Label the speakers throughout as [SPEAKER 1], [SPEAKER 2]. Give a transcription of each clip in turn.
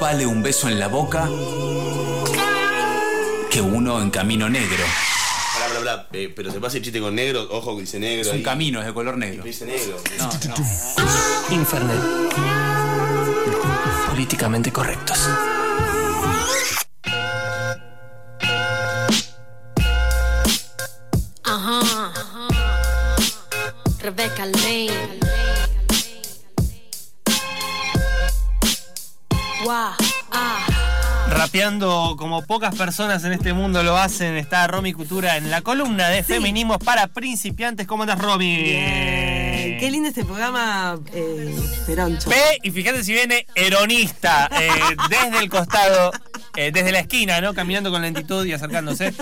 [SPEAKER 1] más vale un beso en la boca que uno en camino negro.
[SPEAKER 2] Bla, bla, bla. Eh, pero se pasa el chiste con negro, ojo que dice negro.
[SPEAKER 1] Es un
[SPEAKER 2] ahí.
[SPEAKER 1] camino, es de color negro.
[SPEAKER 2] Dice negro.
[SPEAKER 1] No, no.
[SPEAKER 3] Infernet. Políticamente correctos.
[SPEAKER 4] Como pocas personas en este mundo lo hacen, está Romy Cultura en la columna de feminismos para principiantes. ¿Cómo andas, Romy?
[SPEAKER 5] Bien. Qué lindo este programa, eh, Peroncho.
[SPEAKER 4] Ve y fíjate si viene eronista eh, desde el costado, eh, desde la esquina, ¿no? Caminando con lentitud y acercándose.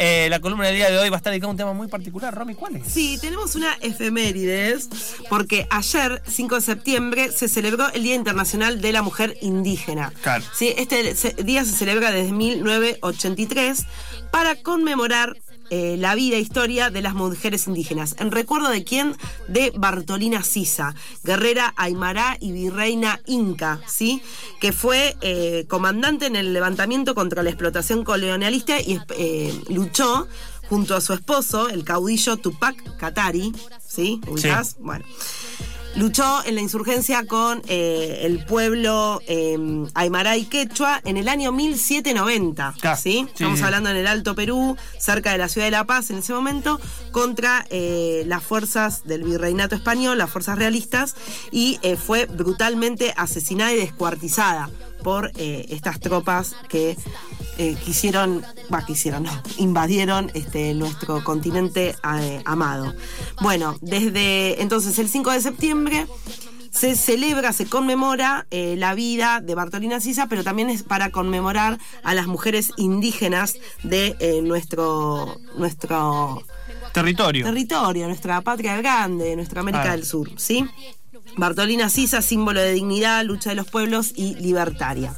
[SPEAKER 4] Eh, la columna del día de hoy va a estar dedicada a un tema muy particular. Romy, ¿cuál es?
[SPEAKER 5] Sí, tenemos una efemérides, porque ayer, 5 de septiembre, se celebró el Día Internacional de la Mujer Indígena.
[SPEAKER 4] Claro.
[SPEAKER 5] Sí, este día se celebra desde 1983 para conmemorar eh, la vida e historia de las mujeres indígenas. ¿En recuerdo de quién? De Bartolina Sisa, guerrera aymara y virreina inca, ¿sí? Que fue eh, comandante en el levantamiento contra la explotación colonialista y eh, luchó junto a su esposo, el caudillo Tupac Katari, ¿sí? ¿Ubicás? Bueno. Luchó en la insurgencia con eh, el pueblo eh, Aymara y Quechua en el año 1790.
[SPEAKER 4] Claro,
[SPEAKER 5] ¿sí?
[SPEAKER 4] sí,
[SPEAKER 5] Estamos hablando en el Alto Perú, cerca de la ciudad de La Paz en ese momento, contra eh, las fuerzas del virreinato español, las fuerzas realistas, y eh, fue brutalmente asesinada y descuartizada por estas tropas que eh, quisieron, va, quisieron, no, invadieron este, nuestro continente eh, amado. Bueno, desde entonces el 5 de septiembre se celebra, se conmemora eh, la vida de Bartolina Sisa, pero también es para conmemorar a las mujeres indígenas de eh, nuestro, nuestro
[SPEAKER 4] Territorio.
[SPEAKER 5] territorio, nuestra patria grande, nuestra América del Sur, ¿sí? Bartolina Sisa, símbolo de dignidad, lucha de los pueblos y libertaria.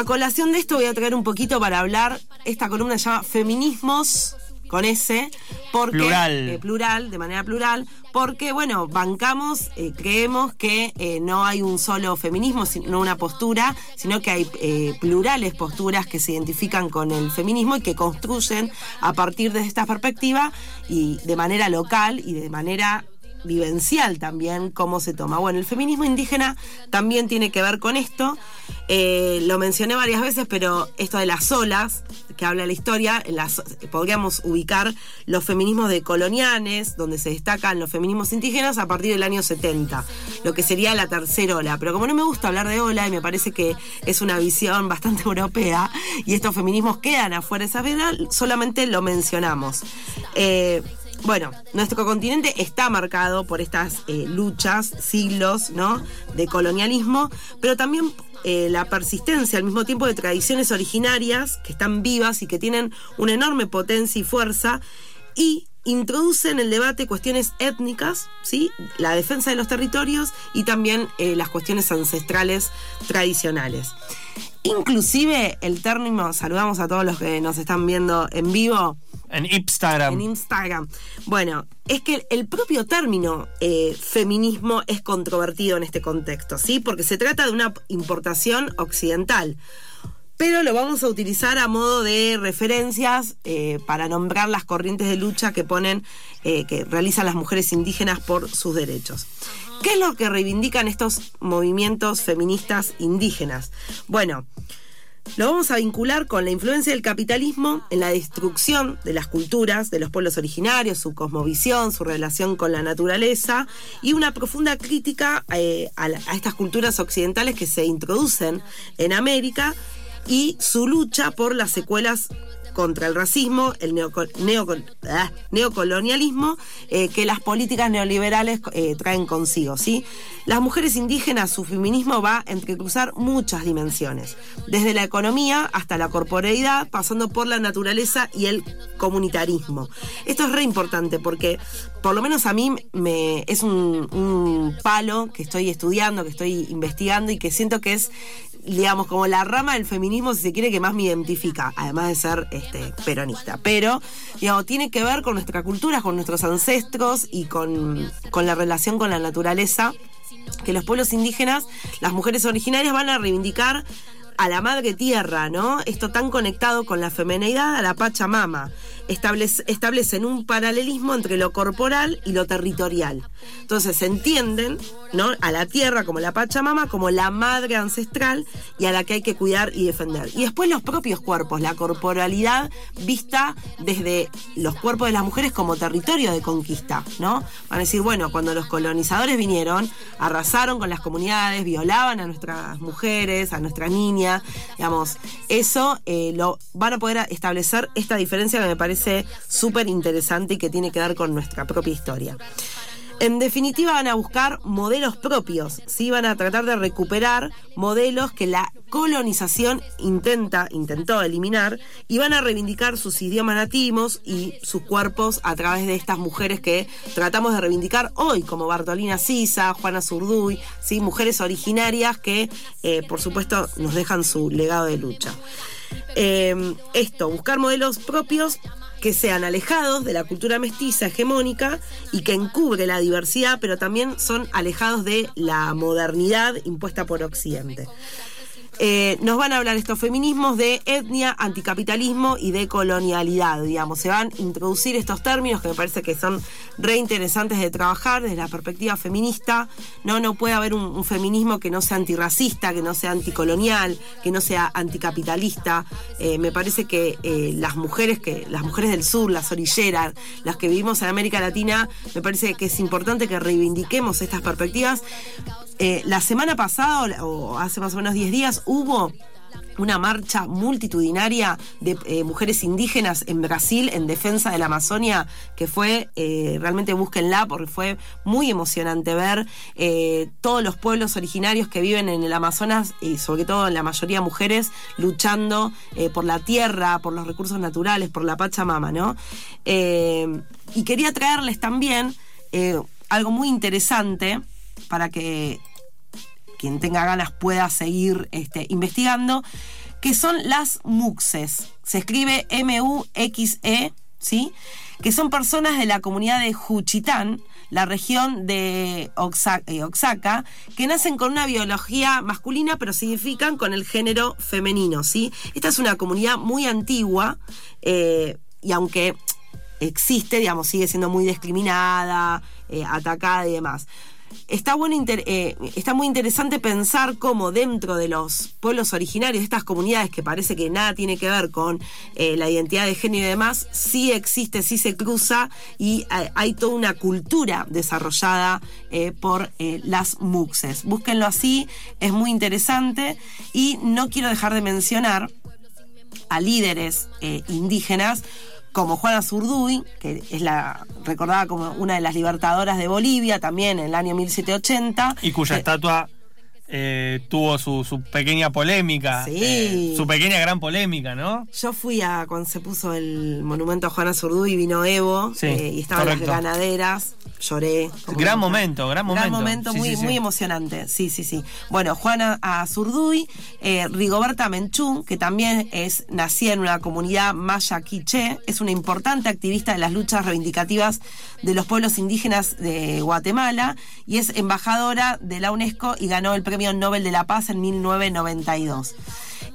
[SPEAKER 5] A colación de esto voy a traer un poquito para hablar, esta columna se llama Feminismos con S, porque
[SPEAKER 4] Plural.
[SPEAKER 5] eh, plural, de manera plural, porque bueno, bancamos, eh, creemos que eh, no hay un solo feminismo, sino una postura, sino que hay plurales posturas que se identifican con el feminismo y que construyen a partir de esta perspectiva y de manera local y de manera vivencial también cómo se toma. Bueno, el feminismo indígena también tiene que ver con esto. Eh, lo mencioné varias veces, pero esto de las olas, que habla la historia, podríamos ubicar los feminismos de coloniales, donde se destacan los feminismos indígenas a partir del año 70, lo que sería la tercera ola. Pero como no me gusta hablar de ola y me parece que es una visión bastante europea y estos feminismos quedan afuera de esa vena, solamente lo mencionamos. Eh, bueno, nuestro continente está marcado por estas eh, luchas, siglos, ¿no? De colonialismo, pero también eh, la persistencia al mismo tiempo de tradiciones originarias que están vivas y que tienen una enorme potencia y fuerza y introduce en el debate cuestiones étnicas, ¿sí? la defensa de los territorios y también eh, las cuestiones ancestrales tradicionales. Inclusive el término, saludamos a todos los que nos están viendo en vivo,
[SPEAKER 4] En Instagram.
[SPEAKER 5] en Instagram. Bueno, es que el propio término eh, feminismo es controvertido en este contexto, ¿sí? Porque se trata de una importación occidental. Pero lo vamos a utilizar a modo de referencias eh, para nombrar las corrientes de lucha que ponen, eh, que realizan las mujeres indígenas por sus derechos. ¿Qué es lo que reivindican estos movimientos feministas indígenas? Bueno, lo vamos a vincular con la influencia del capitalismo en la destrucción de las culturas de los pueblos originarios, su cosmovisión, su relación con la naturaleza y una profunda crítica eh, a, estas culturas occidentales que se introducen en América y su lucha por las secuelas contra el racismo, el neoco- neoco- ah, neocolonialismo eh, que las políticas neoliberales eh, traen consigo. ¿sí? Las mujeres indígenas, su feminismo va a entrecruzar muchas dimensiones, desde la economía hasta la corporeidad, pasando por la naturaleza y el comunitarismo. Esto es re importante porque por lo menos a mí me es un palo que estoy estudiando, que estoy investigando y que siento que es digamos, como la rama del feminismo, si se quiere, que más me identifica, además de ser este, peronista. Pero, digamos, tiene que ver con nuestra cultura, con nuestros ancestros y con, con la relación con la naturaleza, que los pueblos indígenas, las mujeres originarias van a reivindicar a la madre tierra, ¿no? Esto tan conectado con la femenidad a la Pachamama. Establece- establecen un paralelismo entre lo corporal y lo territorial. Entonces entienden, ¿no? A la tierra como la Pachamama, como la madre ancestral y a la que hay que cuidar y defender. Y después los propios cuerpos, la corporalidad vista desde los cuerpos de las mujeres como territorio de conquista, ¿no? Van a decir, bueno, cuando los colonizadores vinieron, arrasaron con las comunidades, violaban a nuestras mujeres, a nuestras niñas, digamos, eso eh, lo van a poder establecer esta diferencia que me parece súper interesante y que tiene que ver con nuestra propia historia. En definitiva van a buscar modelos propios, ¿sí? van a tratar de recuperar modelos que la colonización intenta, intentó eliminar y van a reivindicar sus idiomas nativos y sus cuerpos a través de estas mujeres que tratamos de reivindicar hoy, como Bartolina Sisa, Juana Zurduy, ¿sí? mujeres originarias que eh, por supuesto nos dejan su legado de lucha. Eh, esto, buscar modelos propios que sean alejados de la cultura mestiza hegemónica y que encubre la diversidad, pero también son alejados de la modernidad impuesta por Occidente. Eh, nos van a hablar estos feminismos de etnia, anticapitalismo y de colonialidad, digamos. Se van a introducir estos términos que me parece que son re interesantes de trabajar desde la perspectiva feminista. No, no puede haber un, un feminismo que no sea antirracista, que no sea anticolonial, que no sea anticapitalista. Eh, me parece que eh, las mujeres que, las mujeres del sur, las orilleras, las que vivimos en América Latina, me parece que es importante que reivindiquemos estas perspectivas. Eh, la semana pasada, o hace más o menos 10 días, hubo una marcha multitudinaria de eh, mujeres indígenas en Brasil en defensa de la Amazonia, que fue, eh, realmente búsquenla, porque fue muy emocionante ver todos los pueblos originarios que viven en el Amazonas, y sobre todo la mayoría mujeres, luchando por la tierra, por los recursos naturales, por la Pachamama, ¿no? Y quería traerles también algo muy interesante para que quien tenga ganas pueda seguir este, investigando, que son las muxes. Se escribe M-U-X-E, ¿sí? Que son personas de la comunidad de Juchitán, la región de eh, Oaxaca, que nacen con una biología masculina, pero se identifican con el género femenino, ¿sí? Esta es una comunidad muy antigua, eh, y aunque existe, digamos, sigue siendo muy discriminada, eh, atacada y demás. Está, bueno, eh, está muy interesante pensar cómo dentro de los pueblos originarios, de estas comunidades que parece que nada tiene que ver con eh, la identidad de género y demás, sí existe, sí se cruza y hay, hay toda una cultura desarrollada eh, por eh, las muxes. Búsquenlo así, es muy interesante y no quiero dejar de mencionar a líderes eh, indígenas como Juana Zurduy, que es la recordada como una de las libertadoras de Bolivia también en el año 1780.
[SPEAKER 4] Y cuya
[SPEAKER 5] Eh,
[SPEAKER 4] estatua eh, tuvo su, su pequeña polémica.
[SPEAKER 5] Sí.
[SPEAKER 4] eh, su pequeña gran polémica, ¿no?
[SPEAKER 5] Yo fui a cuando se puso el monumento a Juana Zurduy y vino Evo
[SPEAKER 4] Sí,
[SPEAKER 5] eh, y estaban
[SPEAKER 4] correcto.
[SPEAKER 5] las ganaderas, lloré.
[SPEAKER 4] Gran momento, gran momento.
[SPEAKER 5] momento,
[SPEAKER 4] Sí,
[SPEAKER 5] muy, muy emocionante. Sí, sí, sí. Bueno, Juana Azurduy, eh, Rigoberta Menchú, que también es nacida en una comunidad maya quiché, es una importante activista de las luchas reivindicativas de los pueblos indígenas de Guatemala y es embajadora de la UNESCO y ganó el Premio Nobel de la Paz en 1992.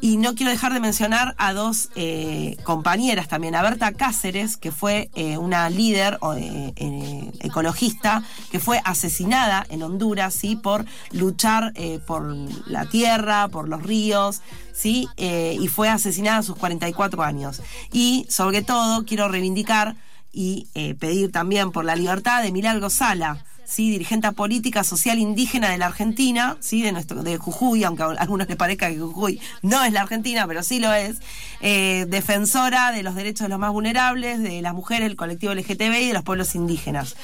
[SPEAKER 5] Y no quiero dejar de mencionar a dos eh, compañeras también, a Berta Cáceres, que fue eh, una líder eh, ecologista que fue asesinada en Honduras, ¿sí? Por luchar por la tierra, por los ríos, ¿sí? Y fue asesinada a sus 44 años. Y sobre todo quiero reivindicar y pedir también por la libertad de Milagro Sala, ¿sí? dirigente política social indígena de la Argentina, ¿sí? de, nuestro, de Jujuy, aunque a algunos les parezca que Jujuy no es la Argentina, pero sí lo es, eh, defensora de los derechos de los más vulnerables, de las mujeres, el colectivo LGTB y de los pueblos indígenas.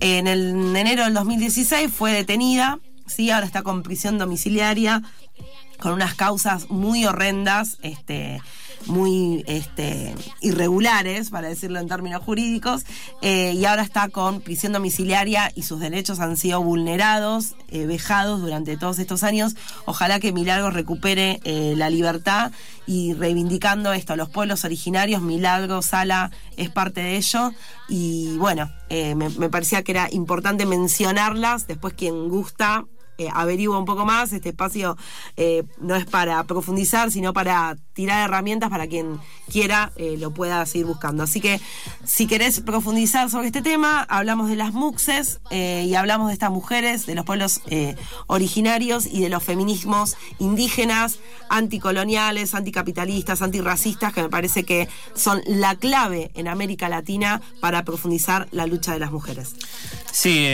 [SPEAKER 5] En, el, en enero del 2016 fue detenida, ¿sí? ahora está con prisión domiciliaria con unas causas muy horrendas, este, muy este, irregulares, para decirlo en términos jurídicos, eh, y ahora está con prisión domiciliaria y sus derechos han sido vulnerados, eh, vejados durante todos estos años. Ojalá que Milagro recupere eh, la libertad y reivindicando esto, los pueblos originarios, Milagro, Sala es parte de ello, y bueno, me, me parecía que era importante mencionarlas, después quien gusta eh, averigua un poco más. Este espacio eh, no es para profundizar, sino para tirar herramientas para quien quiera eh, lo pueda seguir buscando. Así que si querés profundizar sobre este tema, hablamos de las muxes eh, y hablamos de estas mujeres, de los pueblos originarios y de los feminismos indígenas, anticoloniales, anticapitalistas, antirracistas, que me parece que son la clave en América Latina para profundizar la lucha de las mujeres.
[SPEAKER 4] Sí,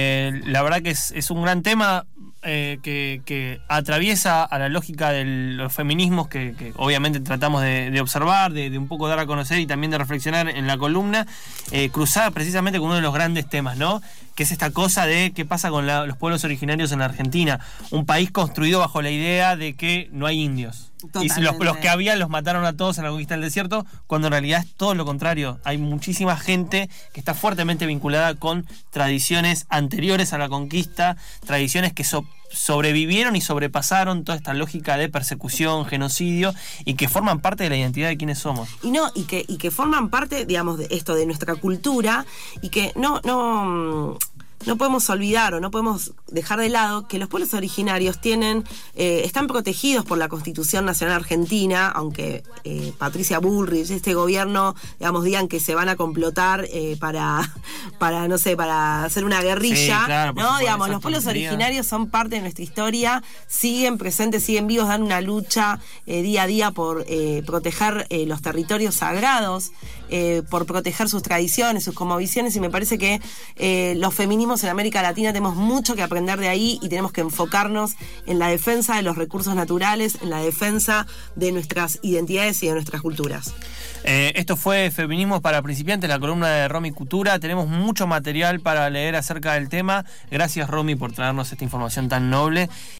[SPEAKER 4] la verdad que es un gran tema eh, que, atraviesa a la lógica de los feminismos que, obviamente tratamos de, observar, de, de un poco dar a conocer y también de reflexionar en la columna, eh, cruzada precisamente con uno de los grandes temas, ¿no? Que es esta cosa de qué pasa con la- los pueblos originarios en la Argentina, un país construido bajo la idea de que no hay indios. Y los, los que había los mataron a todos en la conquista del desierto, cuando en realidad es todo lo contrario. Hay muchísima gente que está fuertemente vinculada con tradiciones anteriores a la conquista, tradiciones que so- sobrevivieron y sobrepasaron toda esta lógica de persecución, genocidio, y que forman parte de la identidad de quienes somos.
[SPEAKER 5] y no y que y que forman parte digamos de esto de nuestra cultura y que no no no podemos olvidar o no podemos dejar de lado que los pueblos originarios tienen eh, están protegidos por la Constitución Nacional Argentina, aunque eh, Patricia Bullrich, este gobierno, digamos, digan que se van a complotar eh, para, para, no sé, para hacer una guerrilla,
[SPEAKER 4] Sí, claro, por
[SPEAKER 5] ¿no?
[SPEAKER 4] supuesto,
[SPEAKER 5] digamos, los pueblos originarios son parte de nuestra historia, siguen presentes, siguen vivos, dan una lucha eh, día a día por eh, proteger los territorios sagrados, eh, por proteger sus tradiciones, sus cosmovisiones, y me parece que eh, los feminismos en América Latina tenemos mucho que aprender de ahí y tenemos que enfocarnos en la defensa de los recursos naturales, en la defensa de nuestras identidades y de nuestras culturas.
[SPEAKER 4] Eh, esto fue Feminismos para Principiantes, la columna de Romy Cultura. Tenemos mucho material para leer acerca del tema. Gracias, Romy, por traernos esta información tan noble.